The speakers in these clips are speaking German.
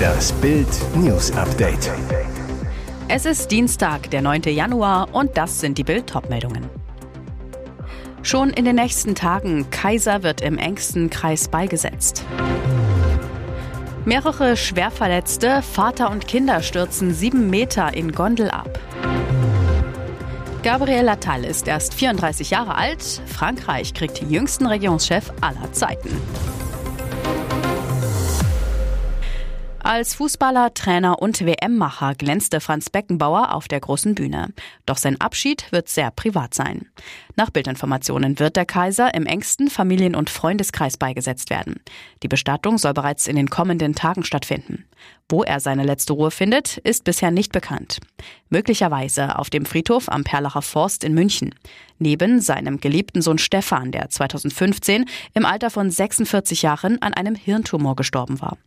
Das Bild News Update. Es ist Dienstag, der 9. Januar und das sind die Bild meldungen Schon in den nächsten Tagen Kaiser wird im engsten Kreis beigesetzt. Mehrere Schwerverletzte, Vater und Kinder stürzen sieben Meter in Gondel ab. Gabriel Attal ist erst 34 Jahre alt. Frankreich kriegt jüngsten Regierungschef aller Zeiten. Als Fußballer, Trainer und WM-Macher glänzte Franz Beckenbauer auf der großen Bühne. Doch sein Abschied wird sehr privat sein. Nach Bildinformationen wird der Kaiser im engsten Familien- und Freundeskreis beigesetzt werden. Die Bestattung soll bereits in den kommenden Tagen stattfinden. Wo er seine letzte Ruhe findet, ist bisher nicht bekannt. Möglicherweise auf dem Friedhof am Perlacher Forst in München. Neben seinem geliebten Sohn Stefan, der 2015 im Alter von 46 Jahren an einem Hirntumor gestorben war.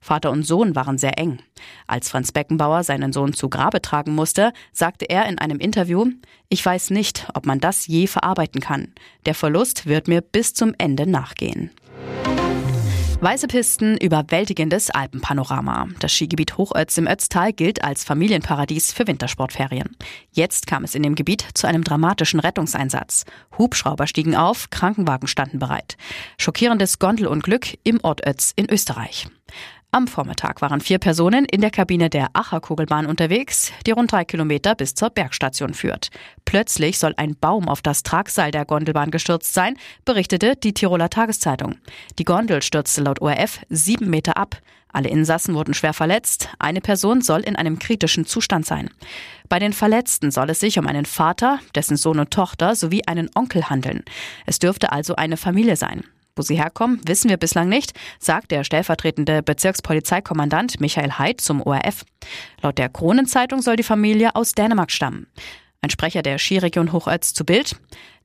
Vater und Sohn waren sehr eng. Als Franz Beckenbauer seinen Sohn zu Grabe tragen musste, sagte er in einem Interview, ich weiß nicht, ob man das je verarbeiten kann. Der Verlust wird mir bis zum Ende nachgehen. Weiße Pisten, überwältigendes Alpenpanorama. Das Skigebiet Hochötz im Ötztal gilt als Familienparadies für Wintersportferien. Jetzt kam es in dem Gebiet zu einem dramatischen Rettungseinsatz. Hubschrauber stiegen auf, Krankenwagen standen bereit. Schockierendes Gondelunglück im Ort Ötz in Österreich. Am Vormittag waren vier Personen in der Kabine der Acher-Kugelbahn unterwegs, die rund drei Kilometer bis zur Bergstation führt. Plötzlich soll ein Baum auf das Tragseil der Gondelbahn gestürzt sein, berichtete die Tiroler Tageszeitung. Die Gondel stürzte laut ORF sieben Meter ab. Alle Insassen wurden schwer verletzt. Eine Person soll in einem kritischen Zustand sein. Bei den Verletzten soll es sich um einen Vater, dessen Sohn und Tochter sowie einen Onkel handeln. Es dürfte also eine Familie sein. Wo sie herkommen, wissen wir bislang nicht, sagt der stellvertretende Bezirkspolizeikommandant Michael Heid zum ORF. Laut der Kronenzeitung soll die Familie aus Dänemark stammen. Ein Sprecher der Skiregion Hochötz zu Bild.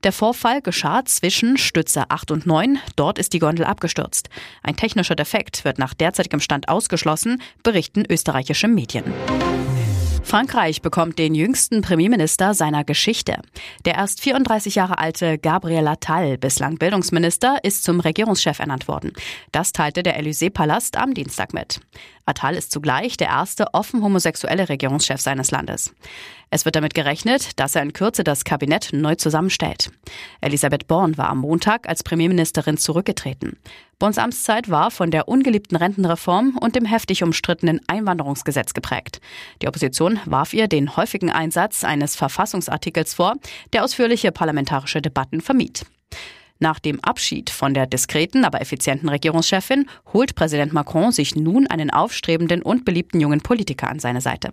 Der Vorfall geschah zwischen Stütze 8 und 9. Dort ist die Gondel abgestürzt. Ein technischer Defekt wird nach derzeitigem Stand ausgeschlossen, berichten österreichische Medien. Frankreich bekommt den jüngsten Premierminister seiner Geschichte. Der erst 34 Jahre alte Gabriel Attal, bislang Bildungsminister, ist zum Regierungschef ernannt worden. Das teilte der Élysée-Palast am Dienstag mit. Attal ist zugleich der erste offen homosexuelle Regierungschef seines Landes. Es wird damit gerechnet, dass er in Kürze das Kabinett neu zusammenstellt. Elisabeth Born war am Montag als Premierministerin zurückgetreten. Borns Amtszeit war von der ungeliebten Rentenreform und dem heftig umstrittenen Einwanderungsgesetz geprägt. Die Opposition warf ihr den häufigen Einsatz eines Verfassungsartikels vor, der ausführliche parlamentarische Debatten vermied. Nach dem Abschied von der diskreten, aber effizienten Regierungschefin holt Präsident Macron sich nun einen aufstrebenden und beliebten jungen Politiker an seine Seite.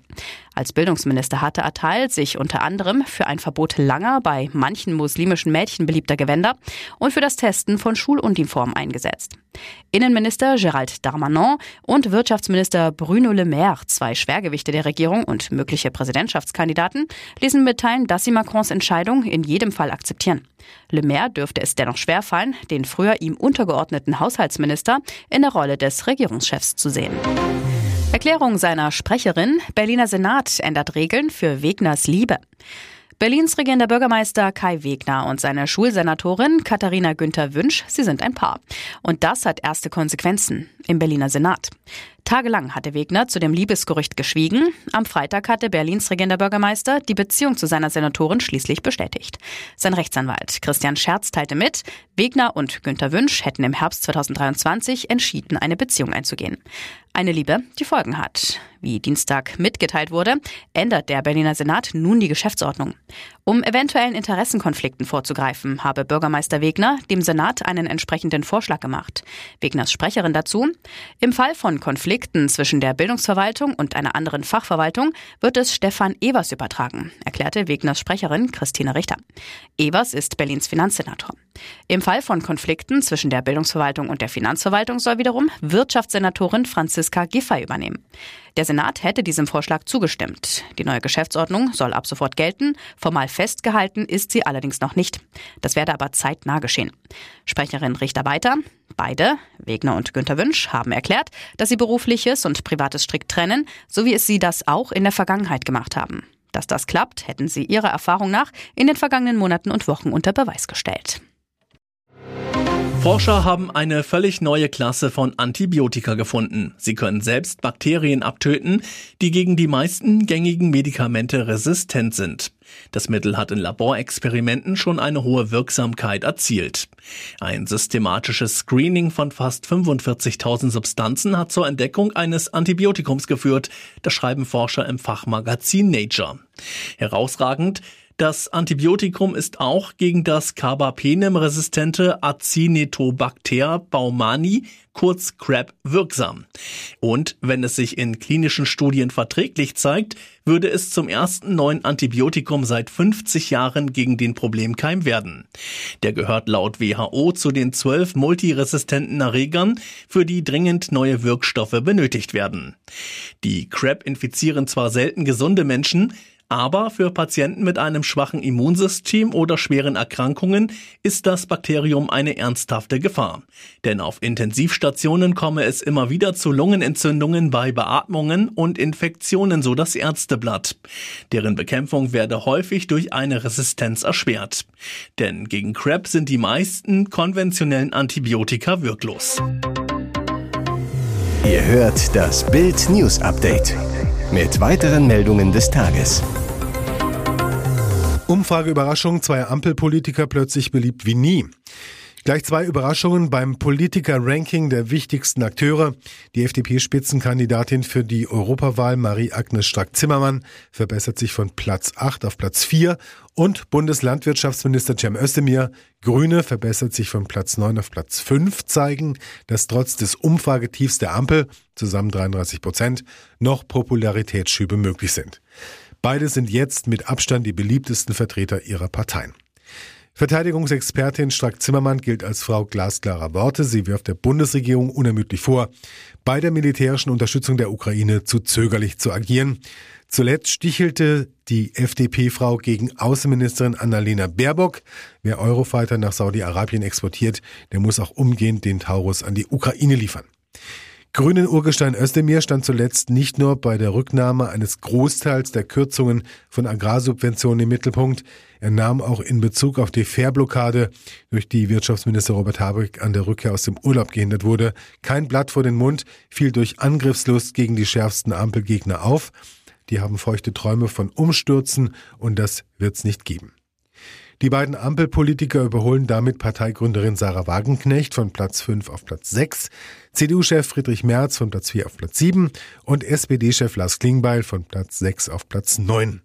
Als Bildungsminister hatte Attal sich unter anderem für ein Verbot langer, bei manchen muslimischen Mädchen beliebter Gewänder und für das Testen von Schuluniformen eingesetzt. Innenminister Gérald Darmanin und Wirtschaftsminister Bruno Le Maire, zwei Schwergewichte der Regierung und mögliche Präsidentschaftskandidaten, ließen mitteilen, dass sie Macrons Entscheidung in jedem Fall akzeptieren. Le Maire dürfte es dennoch schwerfallen, den früher ihm untergeordneten Haushaltsminister in der Rolle des Regierungschefs zu sehen. Erklärung seiner Sprecherin, Berliner Senat ändert Regeln für Wegners Liebe. Berlins regierender Bürgermeister Kai Wegner und seine Schulsenatorin Katharina Günther Wünsch, sie sind ein Paar. Und das hat erste Konsequenzen im Berliner Senat. Tagelang hatte Wegner zu dem Liebesgerücht geschwiegen. Am Freitag hatte Berlins regierender Bürgermeister die Beziehung zu seiner Senatorin schließlich bestätigt. Sein Rechtsanwalt Christian Scherz teilte mit, Wegner und Günter Wünsch hätten im Herbst 2023 entschieden, eine Beziehung einzugehen. Eine Liebe, die Folgen hat. Wie Dienstag mitgeteilt wurde, ändert der Berliner Senat nun die Geschäftsordnung. Um eventuellen Interessenkonflikten vorzugreifen, habe Bürgermeister Wegner dem Senat einen entsprechenden Vorschlag gemacht. Wegners Sprecherin dazu, im Fall von Konflikten zwischen der Bildungsverwaltung und einer anderen Fachverwaltung wird es Stefan Evers übertragen, erklärte Wegners Sprecherin Christine Richter. Evers ist Berlins Finanzsenator. Im Fall von Konflikten zwischen der Bildungsverwaltung und der Finanzverwaltung soll wiederum Wirtschaftssenatorin Franziska Giffey übernehmen. Der Senat hätte diesem Vorschlag zugestimmt. Die neue Geschäftsordnung soll ab sofort gelten. Formal festgehalten ist sie allerdings noch nicht. Das werde aber zeitnah geschehen. Sprecherin Richter weiter. Beide, Wegner und Günter Wünsch, haben erklärt, dass sie berufliches und privates strikt trennen, so wie es sie das auch in der Vergangenheit gemacht haben. Dass das klappt, hätten sie ihrer Erfahrung nach in den vergangenen Monaten und Wochen unter Beweis gestellt. Forscher haben eine völlig neue Klasse von Antibiotika gefunden. Sie können selbst Bakterien abtöten, die gegen die meisten gängigen Medikamente resistent sind. Das Mittel hat in Laborexperimenten schon eine hohe Wirksamkeit erzielt. Ein systematisches Screening von fast 45.000 Substanzen hat zur Entdeckung eines Antibiotikums geführt, das schreiben Forscher im Fachmagazin Nature. Herausragend, das Antibiotikum ist auch gegen das Carbapenem-resistente Acinetobacter baumani, kurz CRAB, wirksam. Und wenn es sich in klinischen Studien verträglich zeigt, würde es zum ersten neuen Antibiotikum seit 50 Jahren gegen den Problemkeim werden. Der gehört laut WHO zu den zwölf multiresistenten Erregern, für die dringend neue Wirkstoffe benötigt werden. Die CRAB infizieren zwar selten gesunde Menschen, aber für Patienten mit einem schwachen Immunsystem oder schweren Erkrankungen ist das Bakterium eine ernsthafte Gefahr. Denn auf Intensivstationen komme es immer wieder zu Lungenentzündungen bei Beatmungen und Infektionen, so das Ärzteblatt. Deren Bekämpfung werde häufig durch eine Resistenz erschwert. Denn gegen Crab sind die meisten konventionellen Antibiotika wirklos. Ihr hört das Bild News Update mit weiteren Meldungen des Tages. Umfrageüberraschung, zwei Ampelpolitiker plötzlich beliebt wie nie. Gleich zwei Überraschungen beim Politiker-Ranking der wichtigsten Akteure. Die FDP-Spitzenkandidatin für die Europawahl Marie-Agnes Strack-Zimmermann verbessert sich von Platz 8 auf Platz 4 und Bundeslandwirtschaftsminister Cem Özdemir, Grüne, verbessert sich von Platz 9 auf Platz 5, zeigen, dass trotz des Umfragetiefs der Ampel, zusammen 33 Prozent, noch Popularitätsschübe möglich sind. Beide sind jetzt mit Abstand die beliebtesten Vertreter ihrer Parteien. Verteidigungsexpertin Strack-Zimmermann gilt als Frau glasklarer Worte. Sie wirft der Bundesregierung unermüdlich vor, bei der militärischen Unterstützung der Ukraine zu zögerlich zu agieren. Zuletzt stichelte die FDP-Frau gegen Außenministerin Annalena Baerbock. Wer Eurofighter nach Saudi-Arabien exportiert, der muss auch umgehend den Taurus an die Ukraine liefern. Grünen Urgestein Özdemir stand zuletzt nicht nur bei der Rücknahme eines Großteils der Kürzungen von Agrarsubventionen im Mittelpunkt, er nahm auch in Bezug auf die Fairblockade, durch die Wirtschaftsminister Robert Habeck an der Rückkehr aus dem Urlaub gehindert wurde, kein Blatt vor den Mund, fiel durch Angriffslust gegen die schärfsten Ampelgegner auf. Die haben feuchte Träume von Umstürzen und das wird's nicht geben. Die beiden Ampelpolitiker überholen damit Parteigründerin Sarah Wagenknecht von Platz 5 auf Platz 6, CDU-Chef Friedrich Merz von Platz 4 auf Platz 7 und SPD-Chef Lars Klingbeil von Platz 6 auf Platz 9.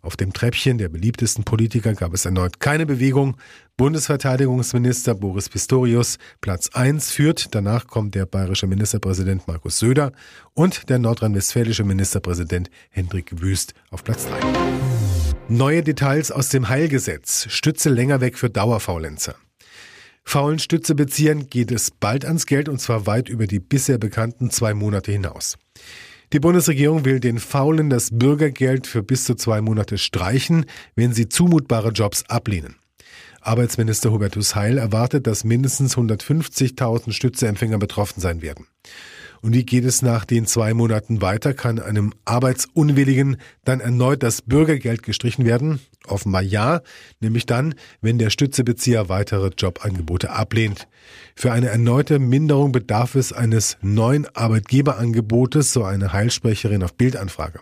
Auf dem Treppchen der beliebtesten Politiker gab es erneut keine Bewegung. Bundesverteidigungsminister Boris Pistorius Platz 1 führt, danach kommt der bayerische Ministerpräsident Markus Söder und der nordrhein-westfälische Ministerpräsident Hendrik Wüst auf Platz 3. Neue Details aus dem Heilgesetz. Stütze länger weg für Dauerfaulenzer. Faulen Stützebeziehern geht es bald ans Geld und zwar weit über die bisher bekannten zwei Monate hinaus. Die Bundesregierung will den Faulen das Bürgergeld für bis zu zwei Monate streichen, wenn sie zumutbare Jobs ablehnen. Arbeitsminister Hubertus Heil erwartet, dass mindestens 150.000 Stützeempfänger betroffen sein werden. Und wie geht es nach den zwei Monaten weiter? Kann einem Arbeitsunwilligen dann erneut das Bürgergeld gestrichen werden? Offenbar ja, nämlich dann, wenn der Stützebezieher weitere Jobangebote ablehnt. Für eine erneute Minderung bedarf es eines neuen Arbeitgeberangebotes, so eine Heilsprecherin auf Bildanfrage.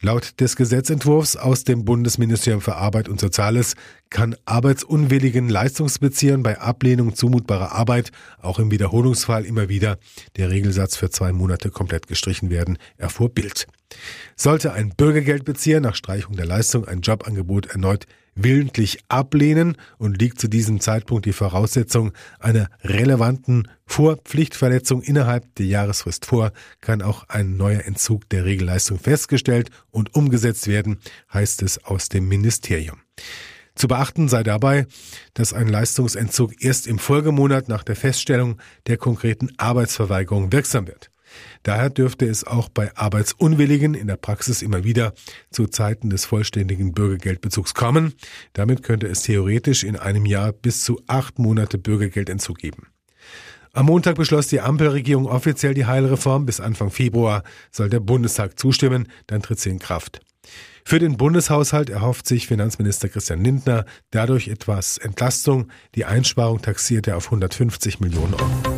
Laut des Gesetzentwurfs aus dem Bundesministerium für Arbeit und Soziales kann arbeitsunwilligen Leistungsbeziehern bei Ablehnung zumutbarer Arbeit auch im Wiederholungsfall immer wieder der Regelsatz für zwei Monate komplett gestrichen werden, erfuhr Bild. Sollte ein Bürgergeldbezieher nach Streichung der Leistung ein Jobangebot erneut willentlich ablehnen und liegt zu diesem Zeitpunkt die Voraussetzung einer relevanten Vorpflichtverletzung innerhalb der Jahresfrist vor, kann auch ein neuer Entzug der Regelleistung festgestellt und umgesetzt werden, heißt es aus dem Ministerium. Zu beachten sei dabei, dass ein Leistungsentzug erst im Folgemonat nach der Feststellung der konkreten Arbeitsverweigerung wirksam wird. Daher dürfte es auch bei Arbeitsunwilligen in der Praxis immer wieder zu Zeiten des vollständigen Bürgergeldbezugs kommen. Damit könnte es theoretisch in einem Jahr bis zu acht Monate Bürgergeldentzug geben. Am Montag beschloss die Ampelregierung offiziell die Heilreform. Bis Anfang Februar soll der Bundestag zustimmen, dann tritt sie in Kraft. Für den Bundeshaushalt erhofft sich Finanzminister Christian Lindner dadurch etwas Entlastung. Die Einsparung taxiert er auf 150 Millionen Euro.